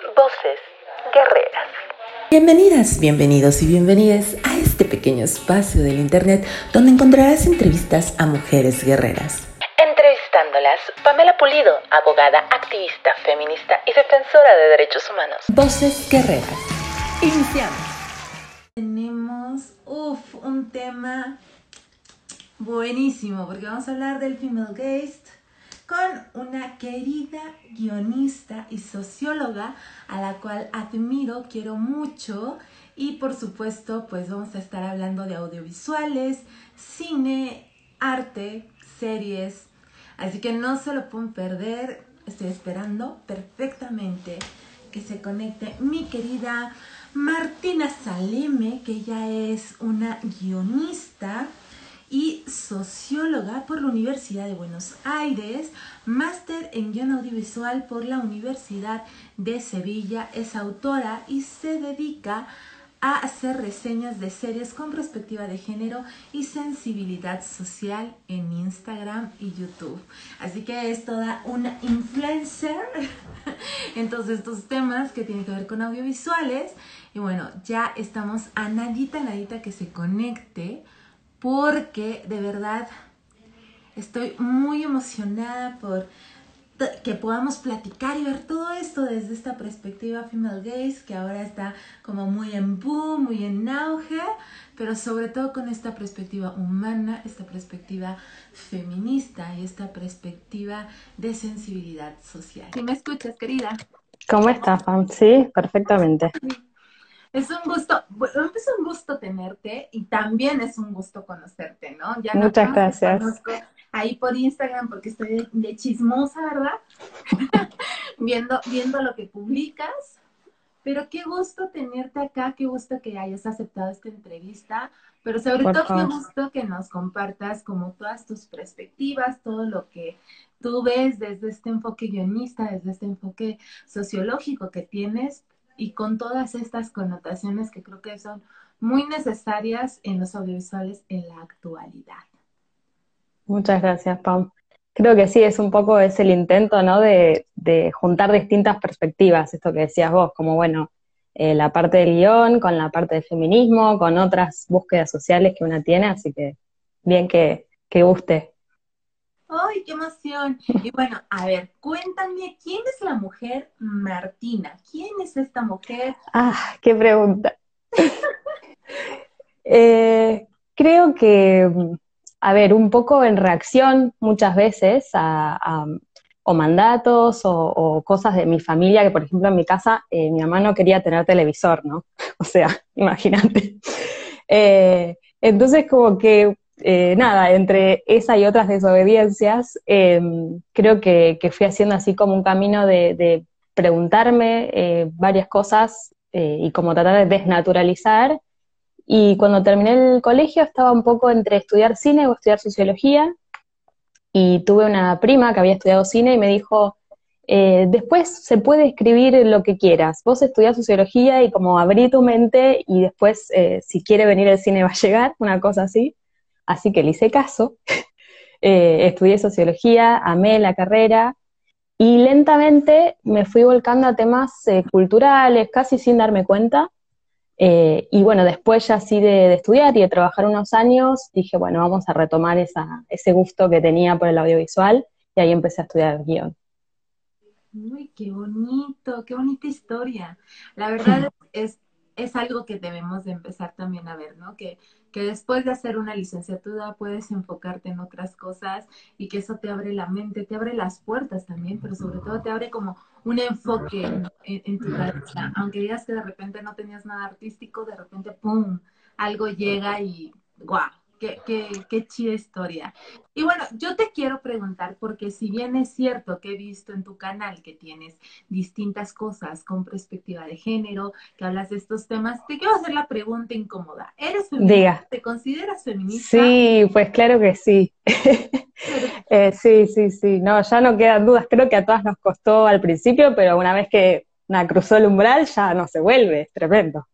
Voces Guerreras. Bienvenidas, bienvenidos y bienvenidas a este pequeño espacio del Internet donde encontrarás entrevistas a mujeres guerreras. Entrevistándolas, Pamela Pulido, abogada, activista, feminista y defensora de derechos humanos. Voces Guerreras. Iniciamos. Tenemos, uff, un tema buenísimo porque vamos a hablar del female gaze con una querida guionista y socióloga a la cual admiro, quiero mucho. Y por supuesto pues vamos a estar hablando de audiovisuales, cine, arte, series, así que no se lo pueden perder, estoy esperando perfectamente que se conecte mi querida Martina Saleme, que ella es una guionista y socióloga por la Universidad de Buenos Aires, máster en guion audiovisual por la Universidad de Sevilla, es autora y se dedica a hacer reseñas de series con perspectiva de género y sensibilidad social en Instagram y YouTube. Así que es toda una influencer en todos estos temas que tienen que ver con audiovisuales. Y bueno, ya estamos a nadita, nadita que se conecte porque de verdad estoy muy emocionada por que podamos platicar y ver todo esto desde esta perspectiva female gaze que ahora está como muy en boom, muy en auge, pero sobre todo con esta perspectiva humana, esta perspectiva feminista y esta perspectiva de sensibilidad social. ¿Sí me escuchas, querida? ¿Cómo estás, Pam? Sí, perfectamente. Es un gusto, bueno, es un gusto tenerte y también es un gusto conocerte, ¿no? Ya Muchas gracias. Conozco ahí por Instagram porque estoy de, chismosa, ¿verdad? viendo, viendo lo que publicas. Pero qué gusto tenerte acá, qué gusto que hayas aceptado esta entrevista, pero sobre todo qué gusto que nos compartas como todas tus perspectivas, todo lo que tú ves desde este enfoque guionista, desde este enfoque sociológico que tienes y con todas estas connotaciones que creo que son muy necesarias en los audiovisuales en la actualidad. Muchas gracias, Pam. Creo que sí, es un poco es el intento, ¿no? De, juntar distintas perspectivas, esto que decías vos, como bueno, eh, la parte del guion, con la parte del feminismo, con otras búsquedas sociales que una tiene, así que bien que, que guste. ¡Ay, qué emoción! Y bueno, a ver, cuéntame, ¿quién es la mujer Martina? ¿Quién es esta mujer? Ah, qué pregunta. Eh, creo que, a ver, un poco en reacción muchas veces a, o mandatos o, cosas de mi familia, que por ejemplo en mi casa eh, mi mamá no quería tener televisor, ¿no? O sea, imagínate. Eh, entonces como que eh, nada, entre esa y otras desobediencias, em, creo que, fui haciendo así como un camino de, preguntarme eh, varias cosas eh, y como tratar de desnaturalizar. Y cuando terminé el colegio estaba un poco entre estudiar cine o estudiar sociología. Y tuve una prima que había estudiado cine y me dijo, después se puede escribir lo que quieras. Vos estudiás sociología y como abrí tu mente y después si quiere venir el cine va a llegar, una cosa así. Así que le hice caso, eh, estudié sociología, amé la carrera y lentamente me fui volcando a temas eh, culturales, casi sin darme cuenta. Eh, y bueno, después ya así de, estudiar y de trabajar unos años, dije, bueno, vamos a retomar ese gusto que tenía por el audiovisual y ahí empecé a estudiar guion. Uy, qué bonito, qué bonita historia. La verdad es, es algo que debemos de empezar también a ver, ¿no? Que que después de hacer una licenciatura puedes enfocarte en otras cosas y que eso te abre la mente, te abre las puertas también, pero sobre todo te abre como un enfoque en, tu cabeza. Aunque digas que de repente no tenías nada artístico, de repente, ¡pum!, algo llega y ¡guau! Qué, qué, qué chida historia. Y bueno, yo te quiero preguntar, porque si bien es cierto que he visto en tu canal que tienes distintas cosas con perspectiva de género, que hablas de estos temas, te quiero hacer la pregunta incómoda. ¿Eres feminista? ¿Te consideras feminista? Sí, pues claro que sí. Eh, sí, sí, sí. No, ya no quedan dudas. Creo que a todas nos costó al principio, pero una vez que una cruzó el umbral ya no se vuelve. Es tremendo.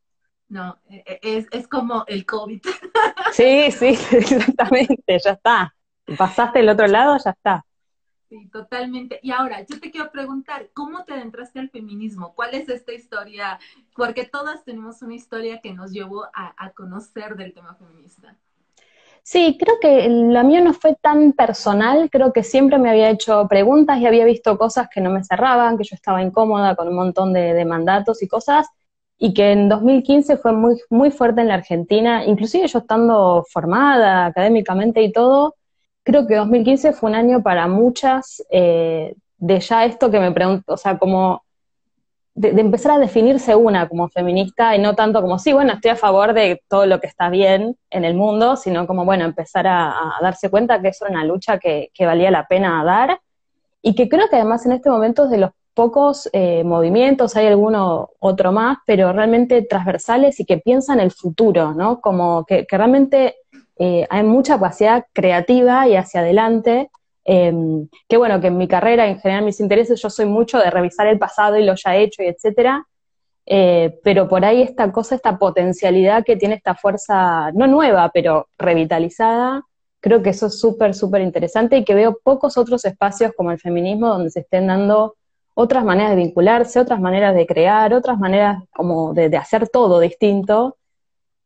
No, e, e, es, es como el COVID. Sí, sí, exactamente, ya está. Pasaste el otro lado, ya está. Sí, totalmente. Y ahora, yo te quiero preguntar, ¿cómo te adentraste al feminismo? ¿Cuál es esta historia? Porque todas tenemos una historia que nos llevó a, a conocer del tema feminista. Sí, creo que lo mío no fue tan personal, creo que siempre me había hecho preguntas y había visto cosas que no me cerraban, que yo estaba incómoda con un montón de, mandatos y cosas, y que en 2015 fue muy, muy fuerte en la Argentina, inclusive yo estando formada académicamente y todo, creo que 2015 fue un año para muchas eh, de ya esto que me pregunto, o sea, como de, empezar a definirse una como feminista y no tanto como, sí, bueno, estoy a favor de todo lo que está bien en el mundo, sino como, bueno, empezar a, darse cuenta que era una lucha que, valía la pena dar y que creo que además en este momento es de los pocos eh, movimientos, hay alguno otro más, pero realmente transversales y que piensan el futuro, ¿no? Como que, realmente eh, hay mucha capacidad creativa y hacia adelante Em, que bueno, que en mi carrera, en general mis intereses, yo soy mucho de revisar el pasado y lo ya hecho y etcétera, eh, pero por ahí esta cosa, esta potencialidad que tiene esta fuerza, no nueva, pero revitalizada, creo que eso es súper, súper interesante y que veo pocos otros espacios como el feminismo donde se estén dando otras maneras de vincularse, otras maneras de crear, otras maneras como de, hacer todo distinto,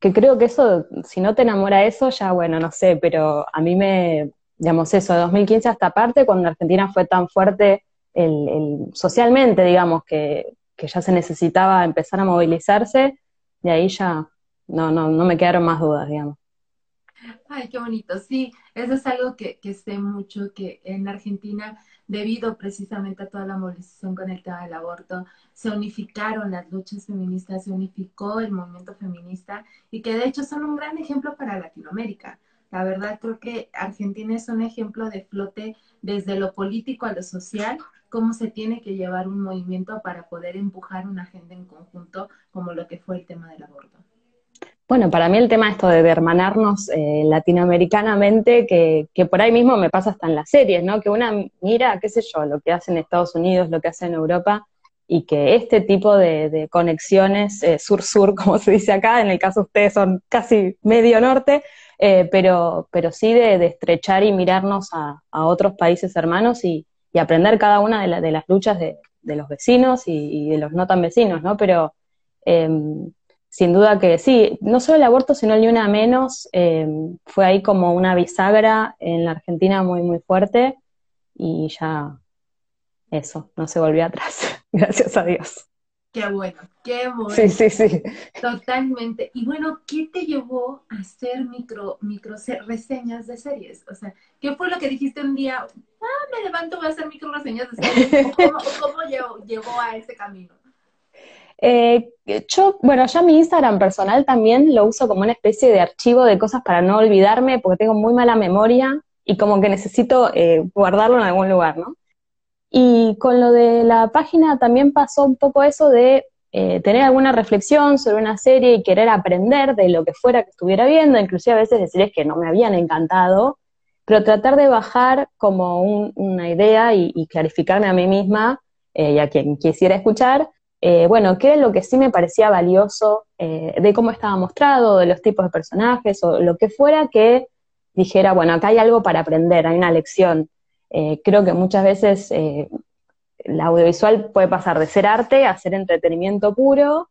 que creo que eso, si no te enamora eso, ya bueno, no sé, pero a mí me, digamos, eso, de 2015 hasta aparte, cuando Argentina fue tan fuerte el, socialmente, digamos, que, ya se necesitaba empezar a movilizarse, de ahí ya no, no, no me quedaron más dudas, digamos. Ay, qué bonito. Sí, eso es algo que, que sé mucho, que en Argentina, debido precisamente a toda la movilización con el tema del aborto, se unificaron las luchas feministas, se unificó el movimiento feminista y que de hecho son un gran ejemplo para Latinoamérica. La verdad creo que Argentina es un ejemplo de flote desde lo político a lo social, cómo se tiene que llevar un movimiento para poder empujar una agenda en conjunto como lo que fue el tema del aborto. Bueno, para mí el tema esto de hermanarnos eh, latinoamericanamente, que, que, por ahí mismo me pasa hasta en las series, ¿no? Que una mira, qué sé yo, lo que hace en Estados Unidos, lo que hace en Europa, y que este tipo de, conexiones eh, sur-sur, como se dice acá, en el caso de ustedes son casi medio norte, eh, pero, pero sí de, estrechar y mirarnos a, otros países hermanos y, aprender cada una de, de las luchas de, los vecinos y, de los no tan vecinos, ¿no? Pero em, sin duda que sí, no solo el aborto, sino el ni una menos, em, fue ahí como una bisagra en la Argentina muy, muy fuerte y ya eso, no se volvió atrás, gracias a Dios. Qué bueno, qué bueno. Sí, sí, sí. Totalmente. Y bueno, ¿qué te llevó a hacer micro, micro reseñas de series? O sea, ¿qué fue lo que dijiste un día? Ah, me levanto, voy a hacer micro reseñas de series. ¿Cómo, cómo llevó, a ese camino? Eh, yo, bueno, ya mi Instagram personal también lo uso como una especie de archivo de cosas para no olvidarme, porque tengo muy mala memoria y como que necesito eh, guardarlo en algún lugar, ¿no? Y con lo de la página también pasó un poco eso de eh, tener alguna reflexión sobre una serie y querer aprender de lo que fuera que estuviera viendo, inclusive a veces decirles que no me habían encantado, pero tratar de bajar como una idea y, clarificarme a mí misma eh, y a quien quisiera escuchar, eh, bueno, qué es lo que sí me parecía valioso de cómo estaba mostrado, de los tipos de personajes o lo que fuera que dijera, bueno, acá hay algo para aprender, hay una lección. Eh, creo que muchas veces eh, el audiovisual puede pasar de ser arte a ser entretenimiento puro,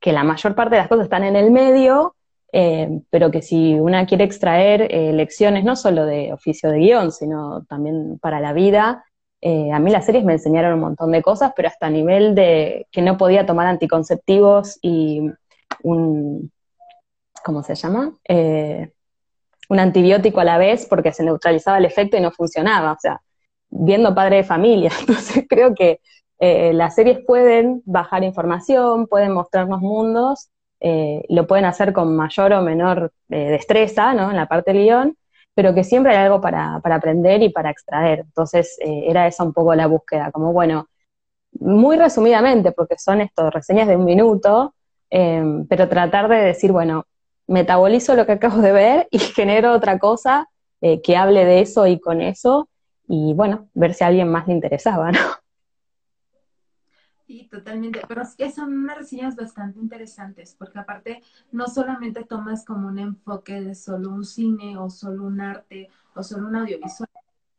que la mayor parte de las cosas están en el medio, eh, pero que si una quiere extraer lecciones no solo de oficio de guion, sino también para la vida, a mí las series me enseñaron un montón de cosas, pero hasta a nivel de que no podía tomar anticonceptivos y un, ¿cómo se llama? un antibiótico a la vez porque se neutralizaba el efecto y no funcionaba, o sea, viendo padre de familia. Entonces creo que eh, las series pueden bajar información, pueden mostrarnos mundos, eh, lo pueden hacer con mayor o menor eh, destreza, ¿no? En la parte del guion, pero que siempre hay algo para, aprender y para extraer. Entonces era esa un poco la búsqueda, como bueno, muy resumidamente, porque son estos reseñas de un minuto, pero tratar de decir, bueno, metabolizo lo que acabo de ver y genero otra cosa eh, que hable de eso y con eso, y bueno, ver si a alguien más le interesaba, ¿no? Sí, totalmente, pero es que son unas reseñas bastante interesantes, porque aparte no solamente tomas como un enfoque de solo un cine o solo un arte o solo un audiovisual,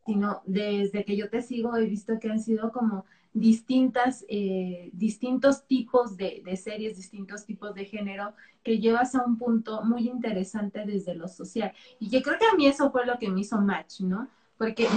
sino desde que yo te sigo he visto que han sido como distintas, eh, distintos tipos de, series, distintos tipos de género que llevas a un punto muy interesante desde lo social. Y yo creo que a mí eso fue lo que me hizo match, ¿no? Porque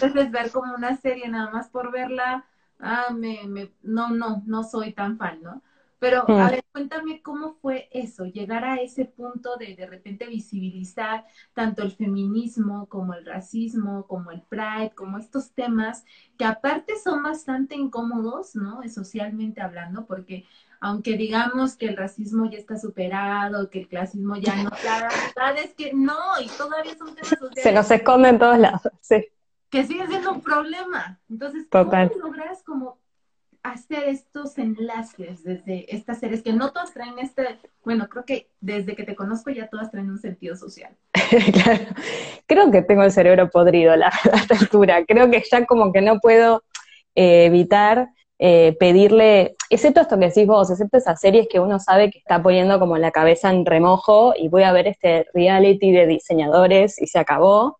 veces ver como una serie nada más por verla, ah, me, me, no, no, no soy tan fan, ¿no? Pero, a mm. ver, cuéntame cómo fue eso, llegar a ese punto de de repente visibilizar tanto el feminismo como el racismo, como el pride, como estos temas que aparte son bastante incómodos, ¿no? Socialmente hablando, porque aunque digamos que el racismo ya está superado, que el clasismo ya no, la verdad es que no, y todavía son temas sociales. Se nos esconde en todos lados, sí. Que sigue siendo un problema. Entonces, ¿cómo logras como hacer estos enlaces desde estas series que no todas traen este, bueno, creo que desde que te conozco ya todas traen un sentido social. claro, creo que tengo el cerebro podrido a la, altura, creo que ya como que no puedo eh, evitar eh, pedirle, excepto esto que decís vos, excepto esas series que uno sabe que está poniendo como la cabeza en remojo y voy a ver este reality de diseñadores y se acabó.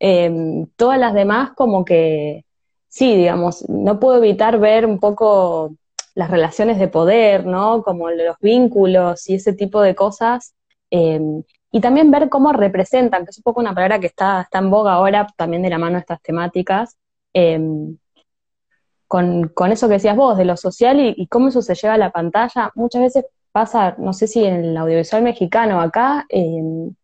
Em, todas las demás como que sí, digamos, no puedo evitar ver un poco las relaciones de poder, ¿no? Como los vínculos y ese tipo de cosas. Em, y también ver cómo representan, que es un poco una palabra que está, está en boga ahora, también de la mano de estas temáticas, em, con, eso que decías vos, de lo social y, cómo eso se lleva a la pantalla. Muchas veces pasa, no sé si en el audiovisual mexicano acá, em,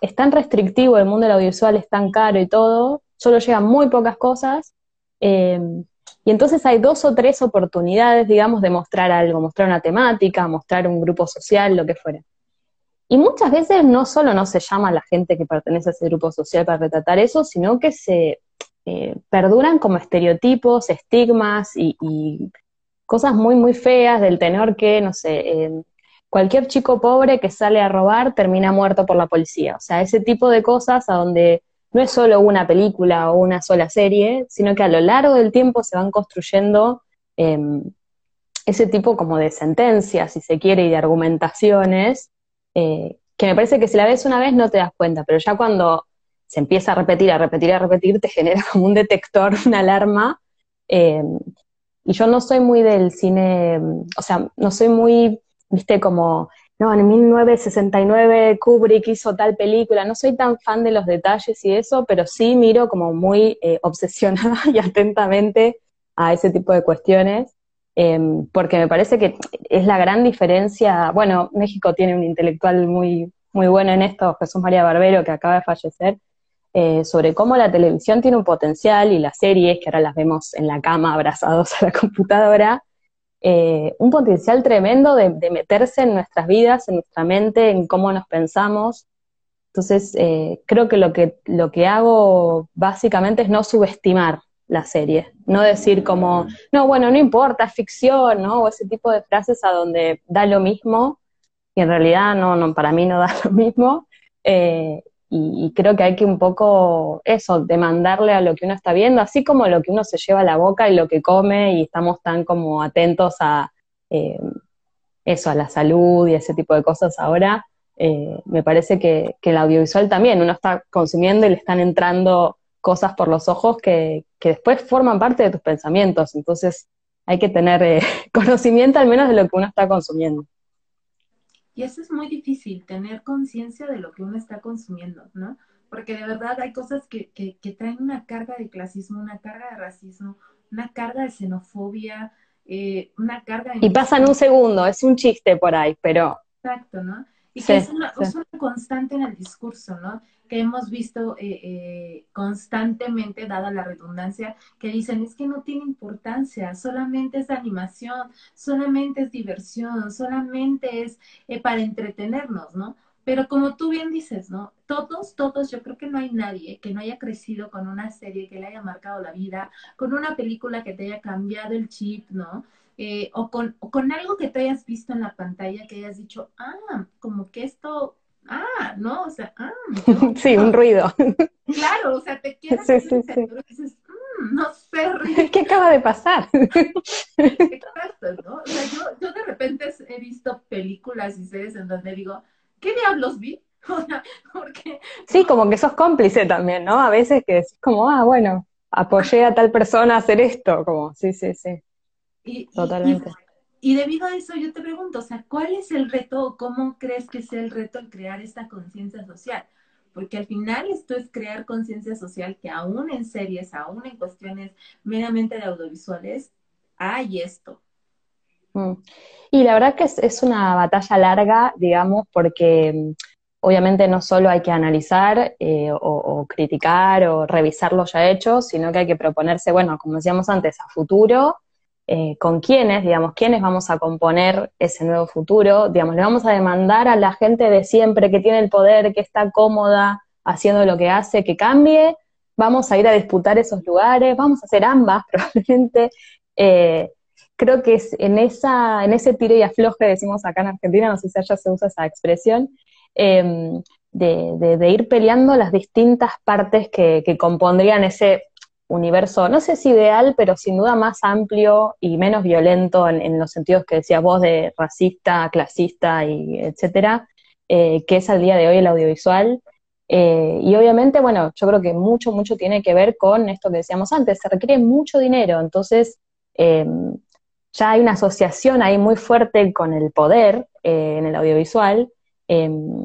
es tan restrictivo el mundo del audiovisual, es tan caro y todo, solo llegan muy pocas cosas Em, y entonces hay dos o tres oportunidades, digamos, de mostrar algo, mostrar una temática, mostrar un grupo social, lo que fuera. Y muchas veces no solo no se llama a la gente que pertenece a ese grupo social para retratar eso, sino que se eh, perduran como estereotipos, estigmas y, cosas muy, muy feas del tenor que, no sé, em, cualquier chico pobre que sale a robar termina muerto por la policía. O sea, ese tipo de cosas a donde no es solo una película o una sola serie, sino que a lo largo del tiempo se van construyendo em, ese tipo como de sentencias, si se quiere, y de argumentaciones, eh, que me parece que si la ves una vez no te das cuenta, pero ya cuando se empieza a repetir, a repetir, a repetir, te genera como un detector, una alarma. Em, y yo no soy muy del cine, o sea, no soy muy, viste, como no, en 1969 Kubrick hizo tal película, no soy tan fan de los detalles y eso, pero sí miro como muy eh, obsesionada y atentamente a ese tipo de cuestiones, em, porque me parece que es la gran diferencia, bueno, México tiene un intelectual muy, muy bueno en esto, Jesús María Barbero, que acaba de fallecer, eh, sobre cómo la televisión tiene un potencial y las series, que ahora las vemos en la cama abrazados a la computadora, eh, un potencial tremendo de, meterse en nuestras vidas, en nuestra mente, en cómo nos pensamos. Entonces, eh, creo que lo, que lo que hago básicamente es no subestimar la serie, no decir como, no, bueno, no importa, es ficción, ¿no? O ese tipo de frases a donde da lo mismo, y en realidad no, no para mí no da lo mismo. Eh, y, creo que hay que un poco eso, demandarle a lo que uno está viendo, así como lo que uno se lleva a la boca y lo que come y estamos tan como atentos a eh, eso, a la salud y ese tipo de cosas ahora, eh, me parece que, que, el audiovisual también, uno está consumiendo y le están entrando cosas por los ojos que, que después forman parte de tus pensamientos, entonces hay que tener eh, conocimiento al menos de lo que uno está consumiendo. Y eso es muy difícil, tener conciencia de lo que uno está consumiendo, ¿no? Porque de verdad hay cosas que, que, traen una carga de clasismo, una carga de racismo, una carga de xenofobia, eh, una carga de... Y pasan un segundo, es un chiste por ahí, pero... Exacto, ¿no? Y que es una, es una constante en el discurso, ¿no? que hemos visto eh, eh, constantemente, dada la redundancia, que dicen es que no tiene importancia, solamente es animación, solamente es diversión, solamente es eh, para entretenernos, ¿no? Pero como tú bien dices, ¿no? Todos, todos, yo creo que no hay nadie que no haya crecido con una serie que le haya marcado la vida, con una película que te haya cambiado el chip, ¿no? O, con, o con algo que te hayas visto en la pantalla que hayas dicho, ah, como que esto ah, ¿no? O sea, ah. Sí, un ruido. Claro, o sea, te quedas sí, sí, sí. y dices, mmm, no sé. ¿Qué acaba de pasar? Exacto, ¿no? O sea, yo, yo de repente he visto películas y series en donde digo, ¿qué diablos vi? porque... Sí, como que sos cómplice también, ¿no? A veces que decís como, ah, bueno, apoyé a tal persona a hacer esto, como, sí, sí, sí. Totalmente. Y, debido a eso yo te pregunto, o sea, ¿cuál es el reto o cómo crees que sea el reto en crear esta conciencia social? Porque al final esto es crear conciencia social que aún en series, aún en cuestiones meramente de audiovisuales, hay esto. Mm. Y la verdad que es, una batalla larga, digamos, porque mm, obviamente no solo hay que analizar eh, o, criticar o revisar lo ya hecho, sino que hay que proponerse, bueno, como decíamos antes, a futuro, eh, con quiénes, digamos, quiénes vamos a componer ese nuevo futuro, digamos, le vamos a demandar a la gente de siempre que tiene el poder, que está cómoda haciendo lo que hace, que cambie, vamos a ir a disputar esos lugares, vamos a hacer ambas probablemente. Eh, creo que es en, esa, en ese tiro y afloje, decimos acá en Argentina, no sé si allá se usa esa expresión, em, de, ir peleando las distintas partes que, compondrían ese universo, no sé si ideal, pero sin duda más amplio y menos violento en, los sentidos que decías vos de racista, clasista y etcétera, eh, que es al día de hoy el audiovisual. Eh, y obviamente, bueno, yo creo que mucho, mucho tiene que ver con esto que decíamos antes, se requiere mucho dinero, entonces em, ya hay una asociación ahí muy fuerte con el poder eh, en el audiovisual em,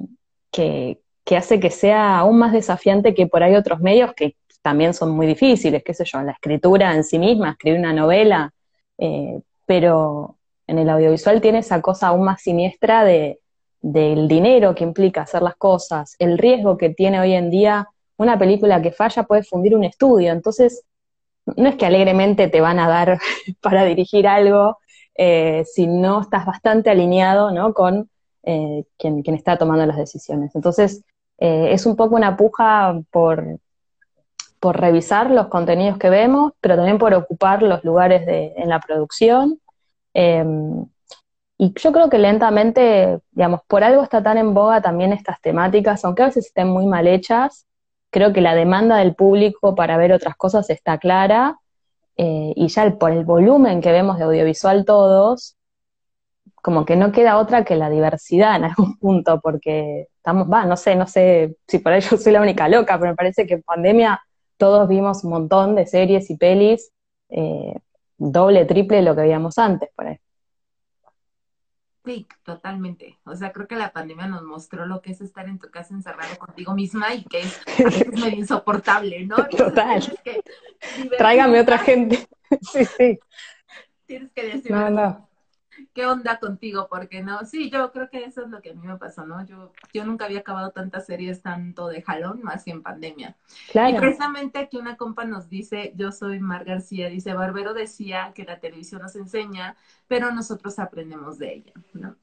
que, hace que sea aún más desafiante que por ahí otros medios que también son muy difíciles, qué sé yo, la escritura en sí misma, escribir una novela, eh, pero en el audiovisual tiene esa cosa aún más siniestra de, del dinero que implica hacer las cosas, el riesgo que tiene hoy en día una película que falla puede fundir un estudio, entonces no es que alegremente te van a dar para dirigir algo, eh, si no estás bastante alineado ¿no? con eh, quien, quien, está tomando las decisiones. Entonces, eh, es un poco una puja por, por revisar los contenidos que vemos, pero también por ocupar los lugares en la producción. Em, y yo creo que lentamente, digamos, por algo está tan en boga también estas temáticas, aunque a veces estén muy mal hechas, creo que la demanda del público para ver otras cosas está clara eh, y ya por el volumen que vemos de audiovisual todos, como que no queda otra que la diversidad en algún punto, porque estamos, va, no sé, no sé si por ello soy la única loca, pero me parece que en pandemia todos vimos un montón de series y pelis, eh, doble, triple lo que veíamos antes, por ahí. Sí, totalmente. O sea, creo que la pandemia nos mostró lo que es estar en tu casa encerrado contigo misma y que es medio insoportable, ¿no? Total. Tráigame otra gente. sí, sí. Tienes que decir. No, no. ¿Qué onda contigo? Porque no, sí, yo creo que eso es lo que a mí me pasó, ¿no? Yo, yo nunca había acabado tantas series tanto de jalón, más que en pandemia. Claro. Y precisamente aquí una compa nos dice, yo soy Mar García, dice, Barbero decía que la televisión nos enseña, pero nosotros aprendemos de ella, ¿no?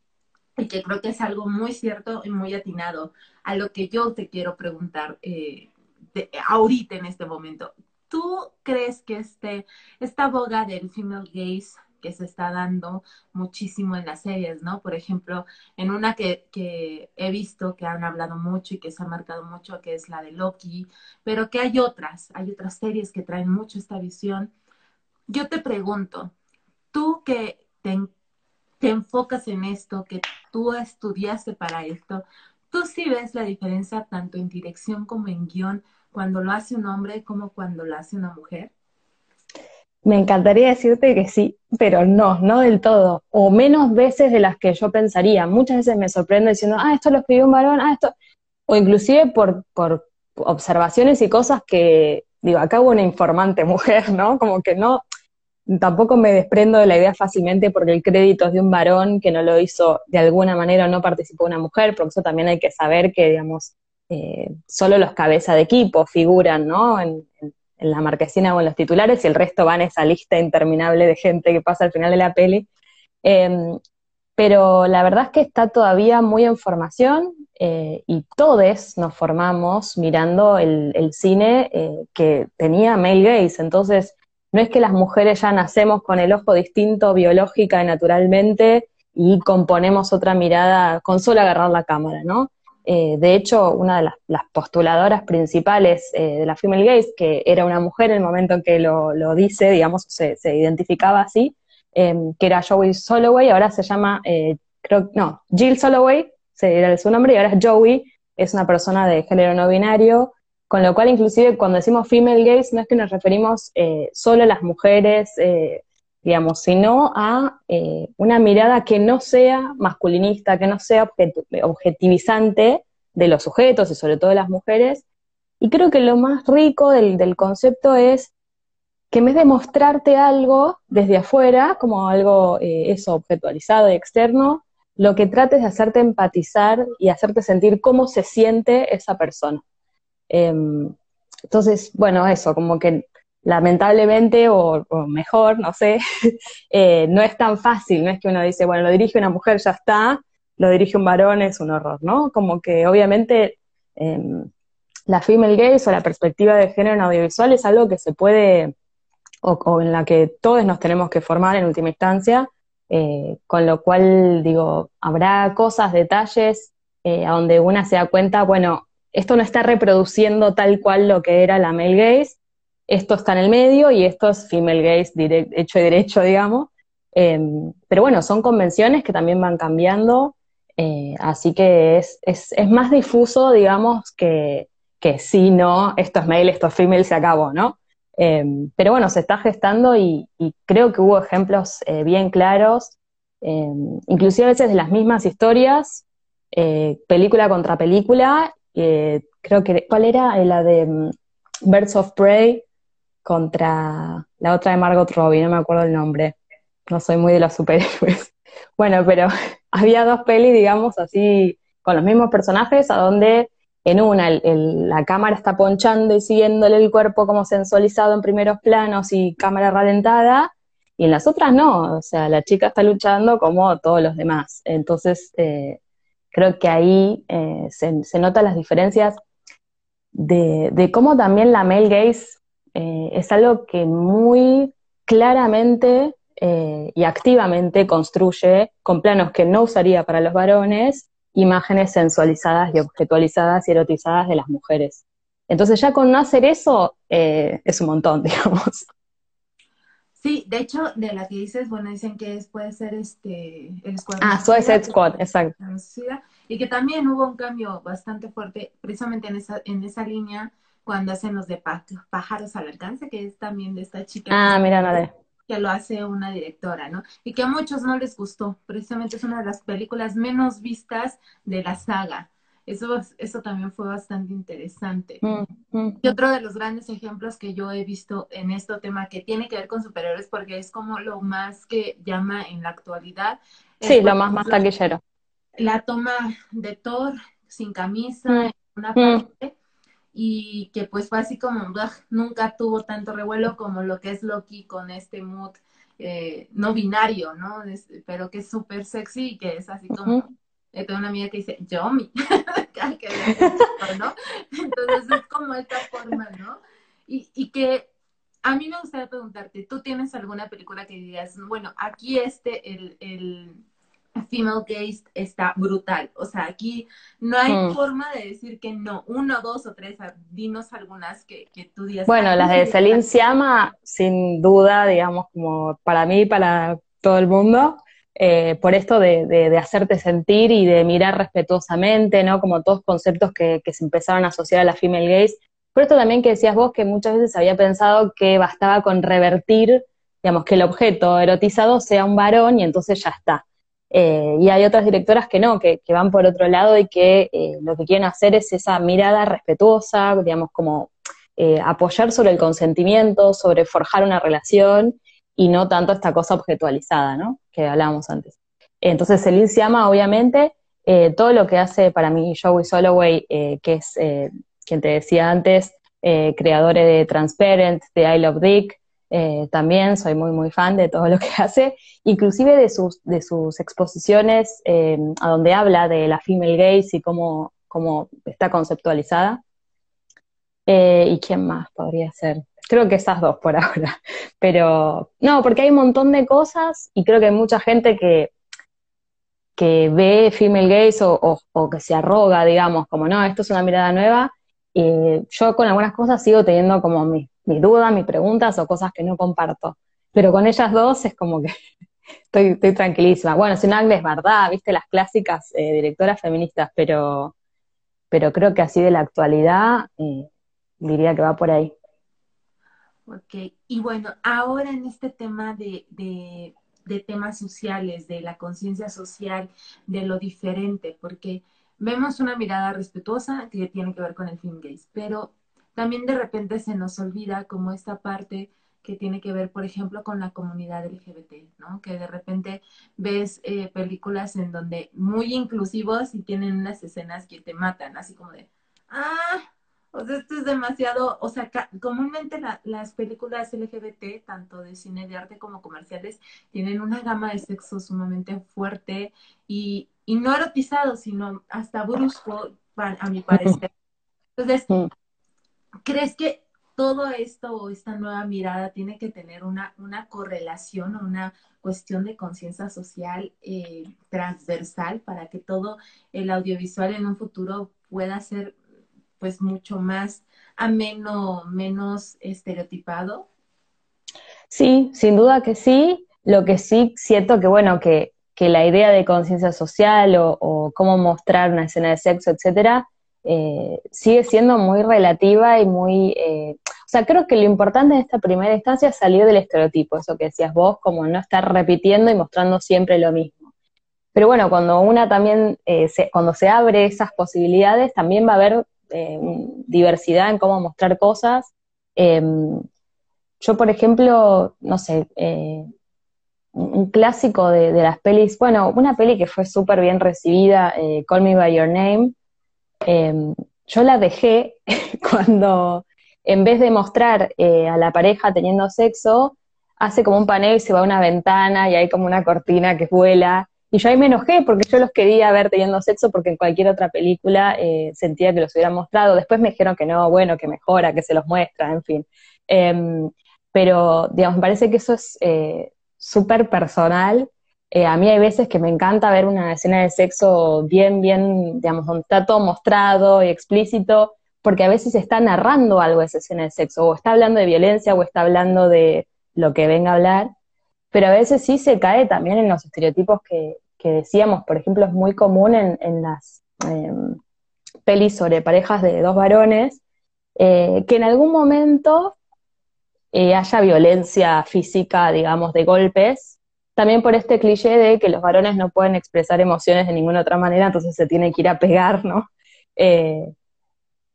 Y que creo que es algo muy cierto y muy atinado a lo que yo te quiero preguntar eh, ahorita en este momento. ¿Tú crees que este, esta boga del female gaze que se está dando muchísimo en las series, ¿no? Por ejemplo, en una que, que, he visto que han hablado mucho y que se ha marcado mucho, que es la de Loki, pero que hay otras, hay otras series que traen mucho esta visión. Yo te pregunto, tú que te, te enfocas en esto, que tú estudiaste para esto, ¿tú sí ves la diferencia tanto en dirección como en guion cuando lo hace un hombre como cuando lo hace una mujer? Me encantaría decirte que sí, pero no, no del todo, o menos veces de las que yo pensaría. Muchas veces me sorprendo diciendo, ah, esto lo escribió un varón, ah, esto, o inclusive por, por observaciones y cosas que, digo, acá hubo una informante mujer, ¿no? Como que no, tampoco me desprendo de la idea fácilmente porque el crédito es de un varón que no lo hizo de alguna manera o no participó una mujer, porque eso también hay que saber que, digamos, eh, solo los cabezas de equipo figuran, ¿no? en, en la marquesina o en los titulares y el resto va en esa lista interminable de gente que pasa al final de la peli. Em, pero la verdad es que está todavía muy en formación eh, y todos nos formamos mirando el, cine eh, que tenía male gaze. Entonces, no es que las mujeres ya nacemos con el ojo distinto biológica y naturalmente y componemos otra mirada con solo agarrar la cámara, ¿no? Eh, de hecho, una de las, postuladoras principales eh, de la Female Gaze, que era una mujer en el momento en que lo, dice, digamos, se, identificaba así, em, que era Joey Soloway, ahora se llama, eh, creo, no, Jill Soloway, era su nombre, y ahora es Joey es una persona de género no binario, con lo cual inclusive cuando decimos female gaze no es que nos referimos solo a las mujeres, digamos, sino a eh, una mirada que no sea masculinista, que no sea objetivizante de los sujetos y sobre todo de las mujeres. Y creo que lo más rico del, del concepto es que en vez de mostrarte algo desde afuera, como algo eh, eso, objetualizado y externo, lo que trates de hacerte empatizar y hacerte sentir cómo se siente esa persona. Em, entonces, bueno, eso, como que lamentablemente, o, mejor, no sé, eh, no es tan fácil, no es que uno dice, bueno, lo dirige una mujer, ya está, lo dirige un varón, es un horror, ¿no? Como que obviamente em, la female gaze o la perspectiva de género en audiovisual es algo que se puede o, en la que todos nos tenemos que formar en última instancia, eh, con lo cual, digo, habrá cosas, detalles, eh, a donde una se da cuenta, bueno, esto no está reproduciendo tal cual lo que era la male gaze, esto está en el medio y esto es female gaze hecho y derecho, digamos. Em, pero bueno, son convenciones que también van cambiando, eh, así que es, es, más difuso, digamos, que, que sí, no, esto es male, esto es female, se acabó, ¿no? Em, pero bueno, se está gestando y, creo que hubo ejemplos eh, bien claros, em, inclusive a veces de las mismas historias, eh, película contra película. creo que, ¿cuál era? La de mm, Birds of Prey contra la otra de Margot Robbie, no me acuerdo el nombre. No soy muy de los superhéroes. Bueno, pero había dos pelis, digamos, así, con los mismos personajes, a donde en una la cámara está ponchando y siguiéndole el cuerpo como sensualizado en primeros planos y cámara ralentada, y en las otras no, o sea, la chica está luchando como todos los demás. Entonces, eh, creo que ahí eh, se, notan las diferencias de, cómo también la male gaze eh, es algo que muy claramente y activamente construye con planos que no usaría para los varones imágenes sensualizadas y objetualizadas y erotizadas de las mujeres. Entonces ya con no hacer eso eh, es un montón, digamos. Sí, de hecho, de la que dices, bueno, dicen que puede ser este el Ah, Suicide Squad, exacto. Y que también hubo un cambio bastante fuerte, precisamente en esa, en esa línea, cuando hacen los de pájaros al alcance, que es también de esta chica. Ah, mira, no que lo hace una directora, ¿no? Y que a muchos no les gustó. Precisamente es una de las películas menos vistas de la saga. Eso, eso también fue bastante interesante. Mm, mm. Y otro de los grandes ejemplos que yo he visto en este tema que tiene que ver con superhéroes, porque es como lo más que llama en la actualidad. Sí, lo más, más taquillero. La toma de Thor sin camisa, mm, en una parte, y que pues fue así como nunca tuvo tanto revuelo como lo que es Loki con este mood eh, no binario, ¿no? pero que es súper sexy y que es así como, eh, tengo una amiga que dice, Yomi, ¿no? Entonces es como esta forma, ¿no? Y, y que a mí me gustaría preguntarte, ¿tú tienes alguna película que digas, bueno, aquí este, el, el female gaze está brutal. O sea, aquí no hay hmm. forma de decir que no. Uno, dos o tres, dinos algunas que, que tú digas. Bueno, las de Celine Siama, sin duda, digamos, como para mí, para todo el mundo, eh, por esto de, de, hacerte sentir y de mirar respetuosamente, ¿no? Como todos conceptos que, que se empezaron a asociar a la female gaze. Por esto también que decías vos que muchas veces había pensado que bastaba con revertir, digamos, que el objeto erotizado sea un varón y entonces ya está. Eh, y hay otras directoras que no, que, van por otro lado y que eh, lo que quieren hacer es esa mirada respetuosa, digamos, como eh, apoyar sobre el consentimiento, sobre forjar una relación y no tanto esta cosa objetualizada, ¿no? Que hablábamos antes. Entonces, Celine Siama, obviamente, todo lo que hace para mí Joey Soloway, que es quien te decía antes, creadores de Transparent, de I Love Dick, eh, también soy muy, muy fan de todo lo que hace, inclusive de sus, de sus exposiciones eh, a donde habla de la female gaze y cómo, cómo está conceptualizada. Eh, ¿Y quién más podría ser? Creo que esas dos por ahora. Pero no, porque hay un montón de cosas y creo que hay mucha gente que, que ve female gaze o, o, que se arroga, digamos, como no, esto es una mirada nueva. Y yo con algunas cosas sigo teniendo como mis mis dudas, mis preguntas o cosas que no comparto. Pero con ellas dos es como que estoy, estoy tranquilísima. Bueno, Sinagle es verdad, viste las clásicas eh, directoras feministas, pero, pero creo que así de la actualidad eh, diría que va por ahí. Ok, y bueno, ahora en este tema de, de temas sociales, de la conciencia social, de lo diferente, porque vemos una mirada respetuosa que tiene que ver con el film gays, pero también de repente se nos olvida como esta parte que tiene que ver, por ejemplo, con la comunidad LGBT, ¿no? Que de repente ves eh, películas en donde muy inclusivos y tienen unas escenas que te matan, así como de, ah, o sea, esto es demasiado, o sea, comúnmente las películas LGBT, tanto de cine de arte como comerciales, tienen una gama de sexo sumamente fuerte y, y no erotizado, sino hasta brusco, a mi parecer. Entonces. ¿Crees que todo esto o esta nueva mirada tiene que tener una, una correlación o una cuestión de conciencia social eh, transversal para que todo el audiovisual en un futuro pueda ser pues mucho más ameno, menos estereotipado? Sí, sin duda que sí. Lo que sí siento que, bueno, que, la idea de conciencia social o, cómo mostrar una escena de sexo, etcétera, eh, sigue siendo muy relativa y muy... Eh, o sea, creo que lo importante en esta primera instancia es salir del estereotipo, eso que decías vos, como no estar repitiendo y mostrando siempre lo mismo. Pero bueno, cuando una también, eh, cuando se abre esas posibilidades, también va a haber diversidad en cómo mostrar cosas. Em, yo, por ejemplo, no sé, un clásico de, las pelis, bueno, una peli que fue súper bien recibida, Call Me By Your Name, em, yo la dejé cuando, en vez de mostrar a la pareja teniendo sexo, hace como un panel y se va a una ventana y hay como una cortina que vuela y yo ahí me enojé porque yo los quería ver teniendo sexo porque en cualquier otra película eh, sentía que los hubiera mostrado. Después me dijeron que no, bueno, que mejora, que se los muestra, en fin. Em, pero, digamos, me parece que eso es eh, súper personal. Eh, a mí hay veces que me encanta ver una escena de sexo bien, bien, digamos, donde está todo mostrado y explícito, porque a veces está narrando algo esa escena de sexo, o está hablando de violencia, o está hablando de lo que venga a hablar pero a veces sí se cae también en los estereotipos que, decíamos, por ejemplo, es muy común en, las em, pelis sobre parejas de dos varones, eh, que en algún momento eh, haya violencia física, digamos, de golpes, también por este cliché de que los varones no pueden expresar emociones de ninguna otra manera, entonces se tiene que ir a pegar, ¿no? Eh,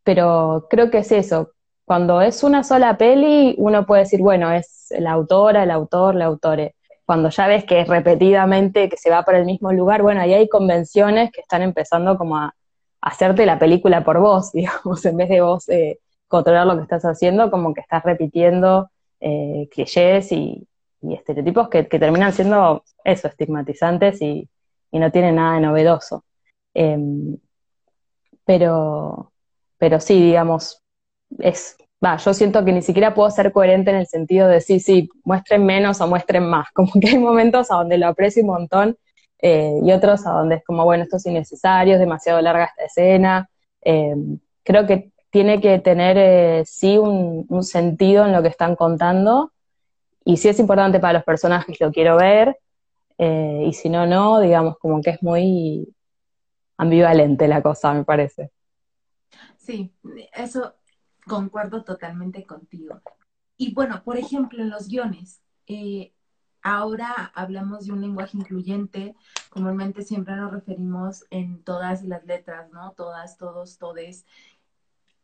pero creo que es eso, cuando es una sola peli, uno puede decir, bueno, es la autora, el autor, la autore. Cuando ya ves que es repetidamente que se va por el mismo lugar, bueno, ahí hay convenciones que están empezando como a, hacerte la película por vos, digamos, en vez de vos eh, controlar lo que estás haciendo, como que estás repitiendo eh, clichés y, estereotipos que, terminan siendo eso, estigmatizantes y, no tienen nada de novedoso. Em, pero, pero sí, digamos, es, va, yo siento que ni siquiera puedo ser coherente en el sentido de sí, sí, muestren menos o muestren más, como que hay momentos a donde lo aprecio un montón eh, y otros a donde es como, bueno, esto es innecesario, es demasiado larga esta escena. Eh, creo que tiene que tener eh, sí un, sentido en lo que están contando y si es importante para los personajes lo quiero ver y si no, no, digamos como que es muy ambivalente la cosa, me parece. Sí, eso Concuerdo totalmente contigo. Y bueno, por ejemplo, en los guiones, eh, ahora hablamos de un lenguaje incluyente, comúnmente siempre nos referimos en todas las letras, ¿no? Todas, todos, todes.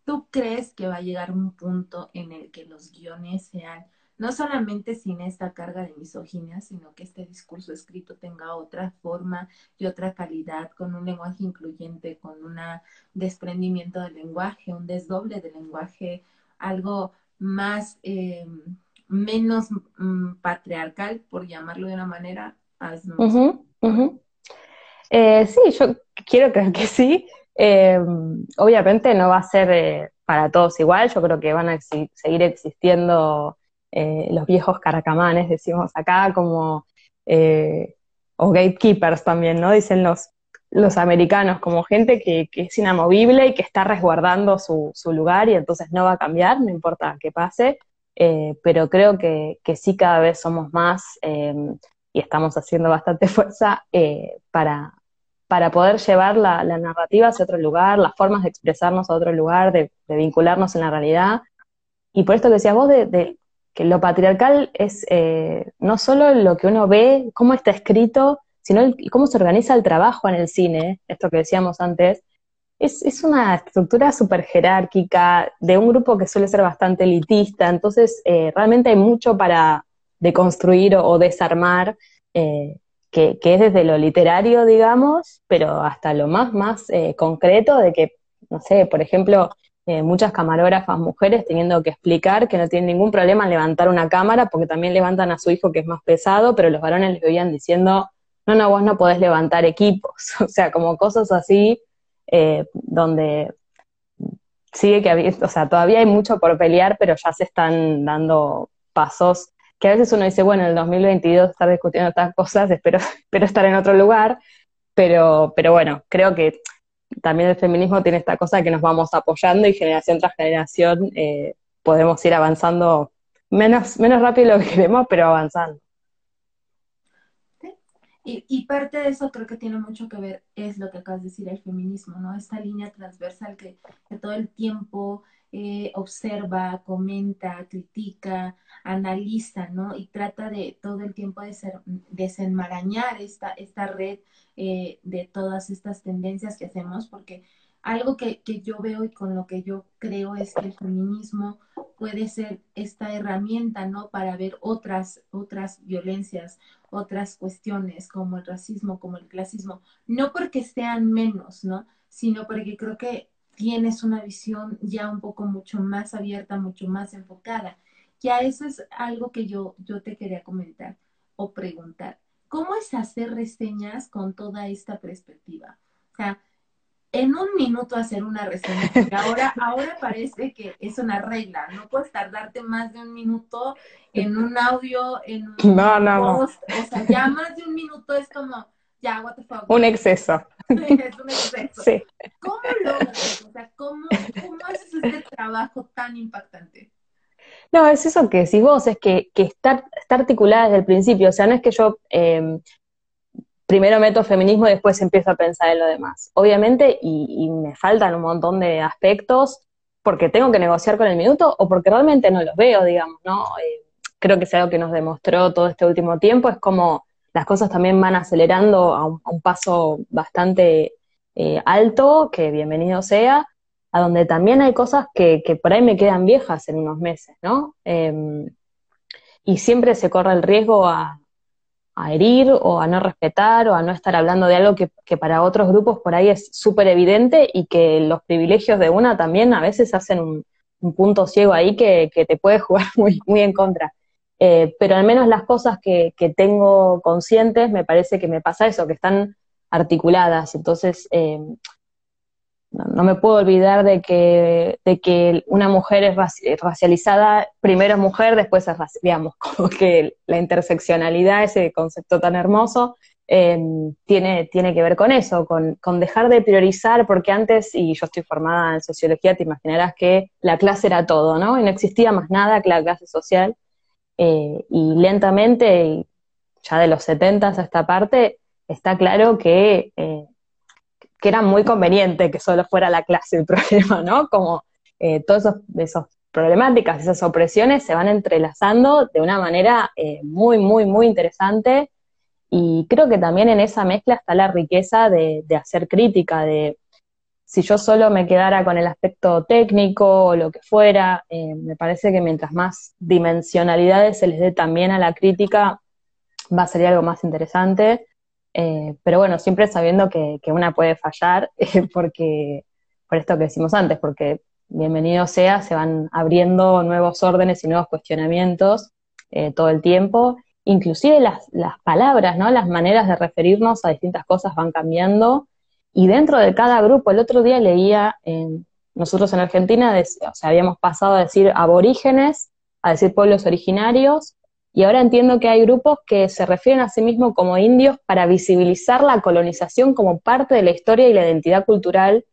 ¿Tú crees que va a llegar un punto en el que los guiones sean no solamente sin esta carga de misoginia, sino que este discurso escrito tenga otra forma y otra calidad, con un lenguaje incluyente, con un desprendimiento del lenguaje, un desdoble del lenguaje, algo más, eh, menos mm, patriarcal, por llamarlo de una manera. Eh, sí, yo quiero creer que sí. Eh, obviamente no va a ser para todos igual, yo creo que van a seguir existiendo eh, los viejos caracamanes, decimos acá, como, eh, o gatekeepers también, ¿no? Dicen los, los americanos, como gente que, es inamovible y que está resguardando su, lugar y entonces no va a cambiar, no importa qué pase, eh, pero creo que, sí cada vez somos más y estamos haciendo bastante fuerza para, para poder llevar la, narrativa hacia otro lugar, las formas de expresarnos a otro lugar, de, vincularnos en la realidad. Y por esto que decías vos, de, que lo patriarcal es eh, no solo lo que uno ve, cómo está escrito, sino cómo se organiza el trabajo en el cine, esto que decíamos antes, es, una estructura súper jerárquica de un grupo que suele ser bastante elitista, entonces eh, realmente hay mucho para deconstruir o, desarmar, eh, que, es desde lo literario, digamos, pero hasta lo más, más concreto de que, no sé, por ejemplo, muchas camarógrafas mujeres teniendo que explicar que no tienen ningún problema en levantar una cámara porque también levantan a su hijo que es más pesado, pero los varones les veían diciendo, no, no, vos no podés levantar equipos, o sea, como cosas así eh, donde sigue que, o sea, todavía hay mucho por pelear, pero ya se están dando pasos que a veces uno dice, bueno, en el 2022 estar discutiendo estas cosas, espero, espero estar en otro lugar, pero, pero bueno, creo que también el feminismo tiene esta cosa que nos vamos apoyando y generación tras generación eh, podemos ir avanzando menos, menos rápido de lo que queremos, pero avanzando. Y, parte de eso creo que tiene mucho que ver, es lo que acabas de decir, el feminismo, ¿no? Esta línea transversal que, todo el tiempo eh, observa, comenta, critica, analiza, ¿no? Y trata de todo el tiempo de ser, desenmarañar esta, esta red eh, de todas estas tendencias que hacemos, porque algo que, que, yo veo y con lo que yo creo es que el feminismo puede ser esta herramienta, ¿no? Para ver otras, otras violencias, otras cuestiones como el racismo, como el clasismo, no porque sean menos, ¿no? Sino porque creo que tienes una visión ya un poco mucho más abierta, mucho más enfocada. Ya eso es algo que yo, yo te quería comentar o preguntar. ¿Cómo es hacer reseñas con toda esta perspectiva? O sea, en un minuto hacer una reseña, porque ahora, ahora parece que es una regla, no puedes tardarte más de un minuto en un audio, en un post, o sea, ya más de un minuto es como, ya, what the fuck. Un exceso. es un exceso. Sí. ¿Cómo logras? O sea, ¿cómo, ¿cómo haces este trabajo tan impactante? No, es eso que si vos, es que, que está, está articulada desde el principio, o sea, no es que yo eh, primero meto feminismo y después empiezo a pensar en lo demás. Obviamente, y, me faltan un montón de aspectos porque tengo que negociar con el minuto o porque realmente no los veo, digamos, ¿no? Eh, creo que es algo que nos demostró todo este último tiempo, es como las cosas también van acelerando a un, paso bastante eh, alto, que bienvenido sea, a donde también hay cosas que, por ahí me quedan viejas en unos meses, ¿no? Em, y siempre se corre el riesgo a, herir o a no respetar o a no estar hablando de algo que, para otros grupos por ahí es súper evidente y que los privilegios de una también a veces hacen un, punto ciego ahí que, te puede jugar muy, muy en contra. Eh, pero al menos las cosas que, tengo conscientes me parece que me pasa eso, que están articuladas. Entonces, eh, no, me puedo olvidar de que, de que una mujer es racializada, primero es mujer, después es digamos, como que la interseccionalidad, ese concepto tan hermoso, em, tiene, tiene que ver con eso, con, dejar de priorizar, porque antes, y yo estoy formada en sociología, te imaginarás que la clase era todo, ¿no? Y no existía más nada que la clase social, eh, y lentamente, ya de los 70 a esta parte, está claro que eh, que era muy conveniente que solo fuera la clase el problema, ¿no? Como eh, todas esas problemáticas, esas opresiones se van entrelazando de una manera eh, muy, muy, muy interesante. Y creo que también en esa mezcla está la riqueza de, hacer crítica, de si yo solo me quedara con el aspecto técnico o lo que fuera, eh, me parece que mientras más dimensionalidades se les dé también a la crítica, va a ser algo más interesante. Eh, pero bueno, siempre sabiendo que, una puede fallar, eh, porque, por esto que decimos antes, porque bienvenido sea, se van abriendo nuevos órdenes y nuevos cuestionamientos eh, todo el tiempo. Inclusive las, palabras, ¿no? Las maneras de referirnos a distintas cosas van cambiando. Y dentro de cada grupo, el otro día leía, nosotros en Argentina, o sea, habíamos pasado a decir aborígenes, a decir pueblos originarios, y ahora entiendo que hay grupos que se refieren a sí mismos como indios para visibilizar la colonización como parte de la historia y la identidad cultural.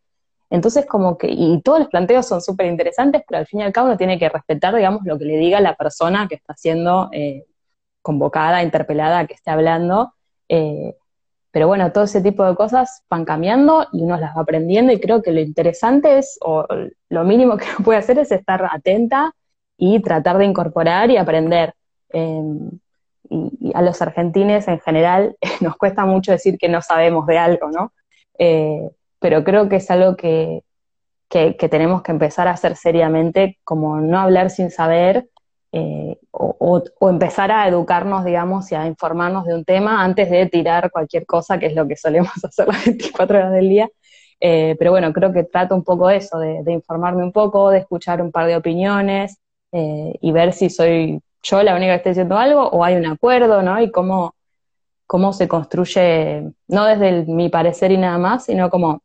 Entonces, como que, y todos los planteos son súper interesantes, pero al fin y al cabo uno tiene que respetar, digamos, lo que le diga la persona que está siendo eh, convocada, interpelada, que esté hablando. Eh, pero bueno, todo ese tipo de cosas van cambiando y uno las va aprendiendo y creo que lo interesante es, o lo mínimo que uno puede hacer es estar atenta y tratar de incorporar y aprender. Em, y, a los argentines en general nos cuesta mucho decir que no sabemos de algo, ¿no? Eh, pero creo que es algo que, que, tenemos que empezar a hacer seriamente, como no hablar sin saber eh, o, empezar a educarnos, digamos, y a informarnos de un tema antes de tirar cualquier cosa, que es lo que solemos hacer las 24 horas del día. Eh, pero bueno, creo que trato un poco eso, de, informarme un poco, de escuchar un par de opiniones y ver si soy yo la única que esté diciendo algo o hay un acuerdo, ¿no? Y cómo, cómo se construye, no desde mi parecer y nada más, sino como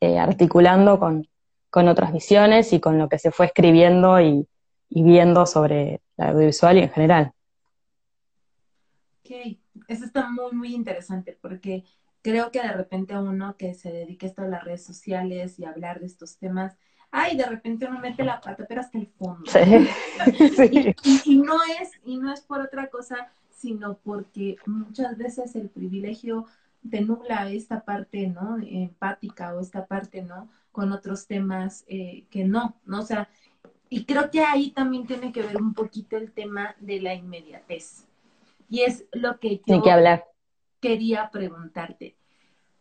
articulando con, con otras visiones y con lo que se fue escribiendo y, viendo sobre la audiovisual y en general. Ok, eso está muy, muy interesante porque creo que de repente uno que se dedique a las redes sociales y hablar de estos temas, ay, de repente uno mete la pata, pero hasta el fondo. Sí. Y, no es, y no es por otra cosa, sino porque muchas veces el privilegio te nubla esta parte, ¿no? Empática o esta parte, ¿no? con otros temas eh, que no, ¿no? O sea, y creo que ahí también tiene que ver un poquito el tema de la inmediatez. Y es lo que yo quería preguntarte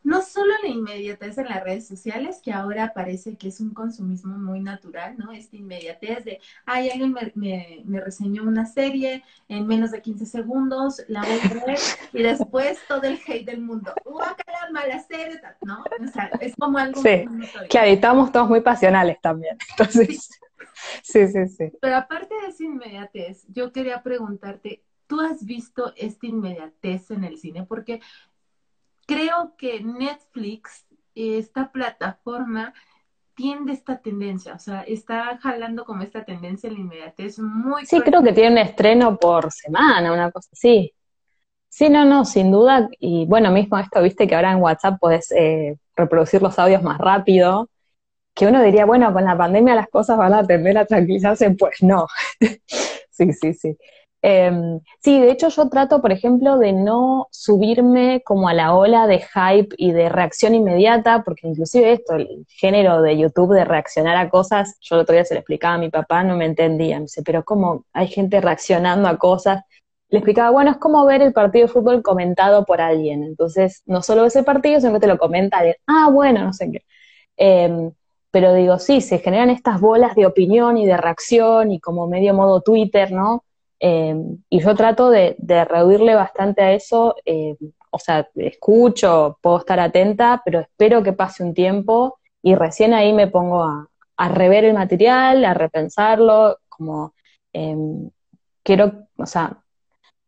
no solo la inmediatez en las redes sociales, que ahora parece que es un consumismo muy natural, ¿no? Esta inmediatez de, ay, alguien me, reseñó una serie en menos de 15 segundos, la voy a ver y después todo el hate del mundo. la mala serie! ¿No? O sea, es como algo... Sí, que habitamos todos muy pasionales también. Entonces, sí, sí, sí. Pero aparte de esa inmediatez, yo quería preguntarte, ¿tú has visto esta inmediatez en el cine? Porque creo que Netflix, esta plataforma, tiende esta tendencia, o sea, está jalando como esta tendencia en la inmediatez muy... Sí, creo que tiene un estreno por semana, una cosa así. Sí, no, no, sin duda. Y bueno, mismo esto, viste que ahora en WhatsApp podés eh, reproducir los audios más rápido, que uno diría, bueno, con la pandemia las cosas van a tender a tranquilizarse, pues no. sí, sí, sí. Em, sí, de hecho yo trato, por ejemplo, de no subirme como a la ola de hype y de reacción inmediata, porque inclusive esto, el género de YouTube de reaccionar a cosas, yo el otro día se lo explicaba a mi papá, no me entendía, me dice, pero ¿cómo hay gente reaccionando a cosas? Le explicaba, bueno, es como ver el partido de fútbol comentado por alguien, entonces no solo ese partido, sino que te lo comenta alguien, ah, bueno, no sé qué. Em, pero digo, sí, se generan estas bolas de opinión y de reacción y como medio modo Twitter, ¿no? Em, y yo trato de, reducirle bastante a eso, em, o sea, escucho, puedo estar atenta, pero espero que pase un tiempo y recién ahí me pongo a, rever el material, a repensarlo, como em, quiero, o sea,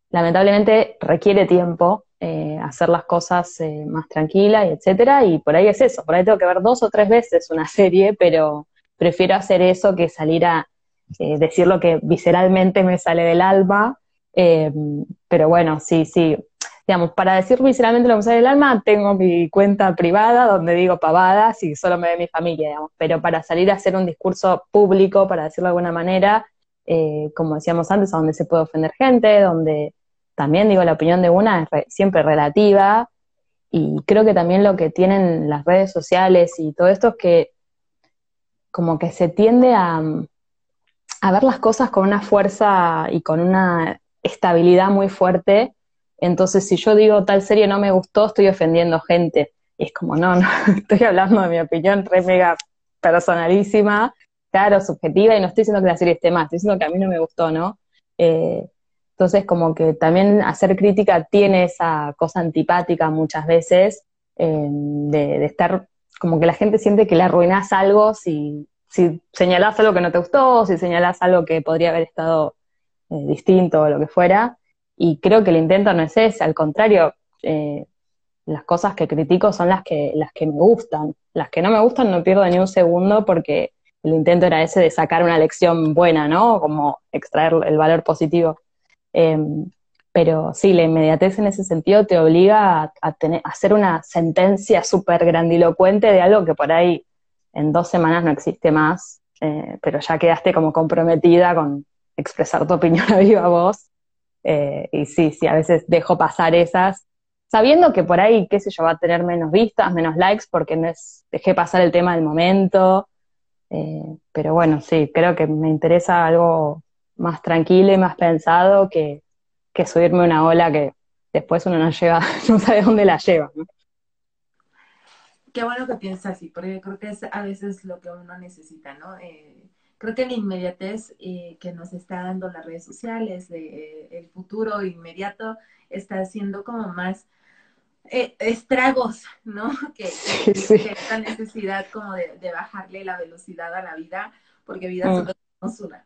lamentablemente requiere tiempo eh, hacer las cosas eh, más tranquilas y etcétera, y por ahí es eso, por ahí tengo que ver dos o tres veces una serie, pero prefiero hacer eso que salir a eh, decir lo que visceralmente me sale del alma, eh, pero bueno, sí, sí. Digamos, para decir visceralmente lo que me sale del alma, tengo mi cuenta privada donde digo pavadas y solo me ve mi familia, digamos. Pero para salir a hacer un discurso público, para decirlo de alguna manera, eh, como decíamos antes, donde se puede ofender gente, donde también digo la opinión de una es siempre relativa. Y creo que también lo que tienen las redes sociales y todo esto es que como que se tiende a, a ver las cosas con una fuerza y con una estabilidad muy fuerte. Entonces, si yo digo tal serie no me gustó, estoy ofendiendo gente. Y es como, no, no, estoy hablando de mi opinión re mega personalísima, claro, subjetiva, y no estoy diciendo que la serie esté mal, estoy diciendo que a mí no me gustó, ¿no? Eh, entonces, como que también hacer crítica tiene esa cosa antipática muchas veces, eh, de, de, estar, como que la gente siente que le arruinas algo si, si señalás algo que no te gustó, si señalás algo que podría haber estado eh, distinto o lo que fuera. Y creo que el intento no es ese, al contrario, eh, las cosas que critico son las que, las que me gustan. Las que no me gustan no pierdo ni un segundo porque el intento era ese de sacar una lección buena, ¿no? Como extraer el valor positivo. Em, pero sí, la inmediatez en ese sentido te obliga a, tener, a hacer una sentencia súper grandilocuente de algo que por ahí en dos semanas no existe más, eh, pero ya quedaste como comprometida con expresar tu opinión a viva voz. Eh, y sí, sí, a veces dejo pasar esas sabiendo que por ahí, qué sé yo, va a tener menos vistas, menos likes, porque no es, dejé pasar el tema del momento. Eh, pero bueno, sí, creo que me interesa algo más tranquilo y más pensado que, que subirme una ola que después uno no lleva, no sabe dónde la lleva. Qué bueno que piensas así, porque creo que es a veces lo que uno necesita, ¿no? Eh, creo que la inmediatez eh, que nos está dando las redes sociales, de, el futuro inmediato, está haciendo como más eh, estragos, ¿no? Que, esta necesidad como de, bajarle la velocidad a la vida, porque vida mm. solo tenemos una.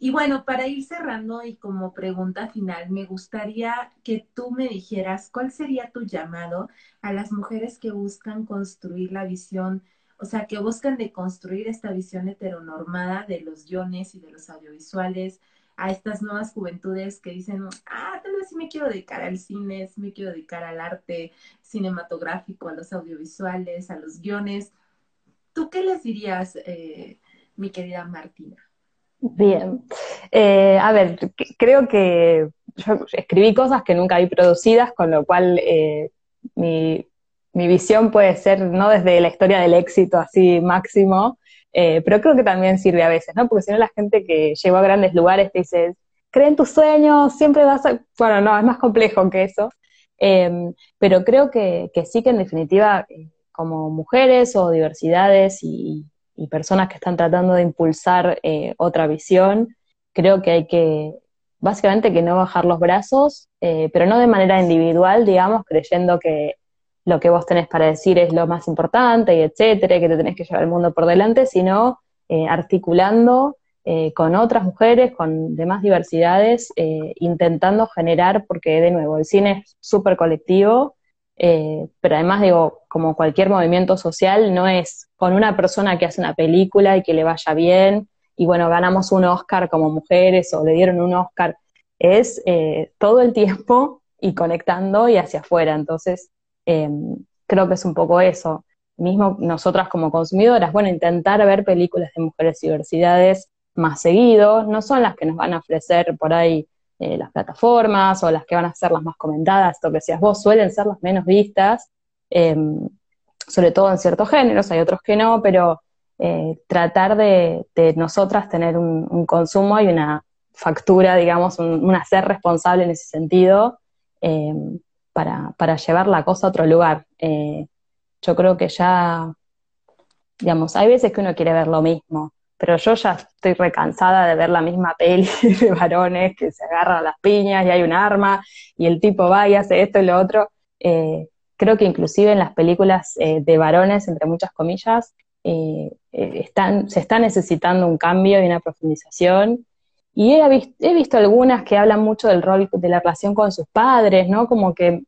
Y bueno, para ir cerrando y como pregunta final, me gustaría que tú me dijeras cuál sería tu llamado a las mujeres que buscan construir la visión, o sea, que buscan de construir esta visión heteronormada de los guiones y de los audiovisuales, a estas nuevas juventudes que dicen, ah, tal vez sí me quiero dedicar al cine, sí me quiero dedicar al arte cinematográfico, a los audiovisuales, a los guiones. ¿Tú qué les dirías, eh, mi querida Martina? Bien. Eh, a ver, creo que yo escribí cosas que nunca vi producidas, con lo cual eh, mi, mi, visión puede ser no desde la historia del éxito así máximo, eh, pero creo que también sirve a veces, ¿no? Porque si no la gente que llegó a grandes lugares te dice, cree en tus sueños, siempre vas a... Bueno, no, es más complejo que eso. Em, pero creo que, sí que en definitiva, como mujeres o diversidades y, personas que están tratando de impulsar eh, otra visión, creo que hay que, básicamente que no bajar los brazos, pero no de manera individual, digamos, creyendo que lo que vos tenés para decir es lo más importante y etcétera, que te tenés que llevar el mundo por delante, sino eh, articulando eh, con otras mujeres, con demás diversidades, eh, intentando generar, porque de nuevo, el cine es súper colectivo, pero además digo, como cualquier movimiento social, no es con una persona que hace una película y que le vaya bien, y bueno, ganamos un Oscar como mujeres o le dieron un Oscar, es todo el tiempo y conectando y hacia afuera. Entonces, Em, creo que es un poco eso. Mismo nosotras como consumidoras, bueno, intentar ver películas de mujeres y diversidades más seguido, no son las que nos van a ofrecer por ahí eh, las plataformas o las que van a ser las más comentadas, esto que decías vos, suelen ser las menos vistas, em, sobre todo en ciertos géneros, hay otros que no, pero eh, tratar de, nosotras tener un, consumo y una factura, digamos, un, hacer responsable en ese sentido, em, para, llevar la cosa a otro lugar. Eh, yo creo que ya, digamos, hay veces que uno quiere ver lo mismo, pero yo ya estoy recansada de ver la misma peli de varones que se agarran las piñas y hay un arma y el tipo va y hace esto y lo otro. Eh, creo que inclusive en las películas eh, de varones, entre muchas comillas, están, se está necesitando un cambio y una profundización y he, visto algunas que hablan mucho del rol de la relación con sus padres, ¿no? Como que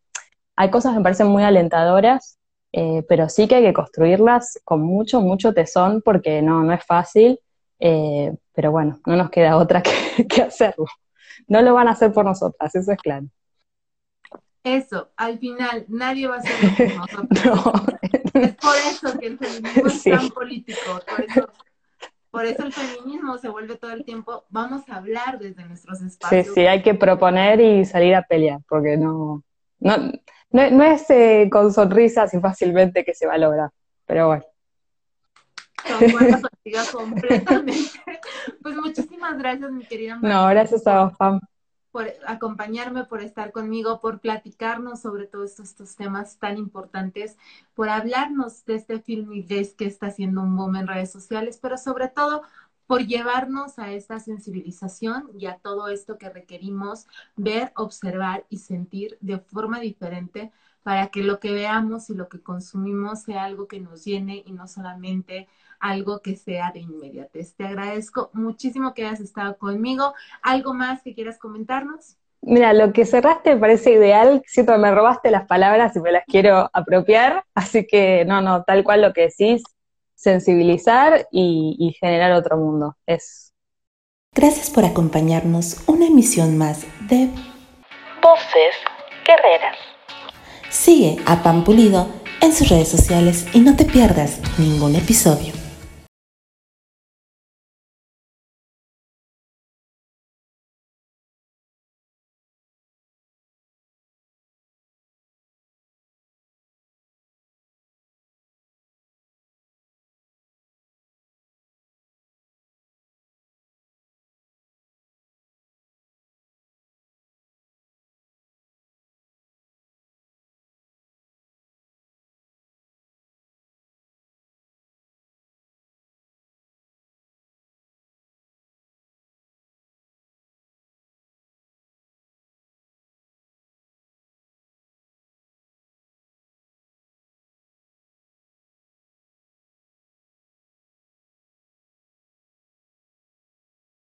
hay cosas que me parecen muy alentadoras, eh, pero sí que hay que construirlas con mucho, mucho tesón porque no, no es fácil. Eh, pero bueno, no nos queda otra que, hacerlo. No lo van a hacer por nosotras, eso es claro. Eso, al final nadie va a hacerlo por nosotros. Es por eso que el feminismo es tan político, por eso por eso el feminismo se vuelve todo el tiempo, vamos a hablar desde nuestros espacios. Sí, sí, hay que proponer y salir a pelear, porque no, no, no, es eh, con sonrisas y fácilmente que se va a lograr, pero bueno. Completamente. Pues muchísimas gracias, mi querida María. No, gracias a vos, Pam por acompañarme, por estar conmigo, por platicarnos sobre todos estos, temas tan importantes, por hablarnos de este film y que está haciendo un boom en redes sociales, pero sobre todo por llevarnos a esta sensibilización y a todo esto que requerimos ver, observar y sentir de forma diferente para que lo que veamos y lo que consumimos sea algo que nos llene y no solamente algo que sea de inmediatez. Te agradezco muchísimo que hayas estado conmigo. ¿Algo más que quieras comentarnos? Mira, lo que cerraste me parece ideal. Siento que me robaste las palabras y me las quiero apropiar. Así que, no, no, tal cual lo que decís, sensibilizar y, y generar otro mundo. Es. Gracias por acompañarnos una emisión más de Voces Guerreras. Sigue a Pan Pulido en sus redes sociales y no te pierdas ningún episodio.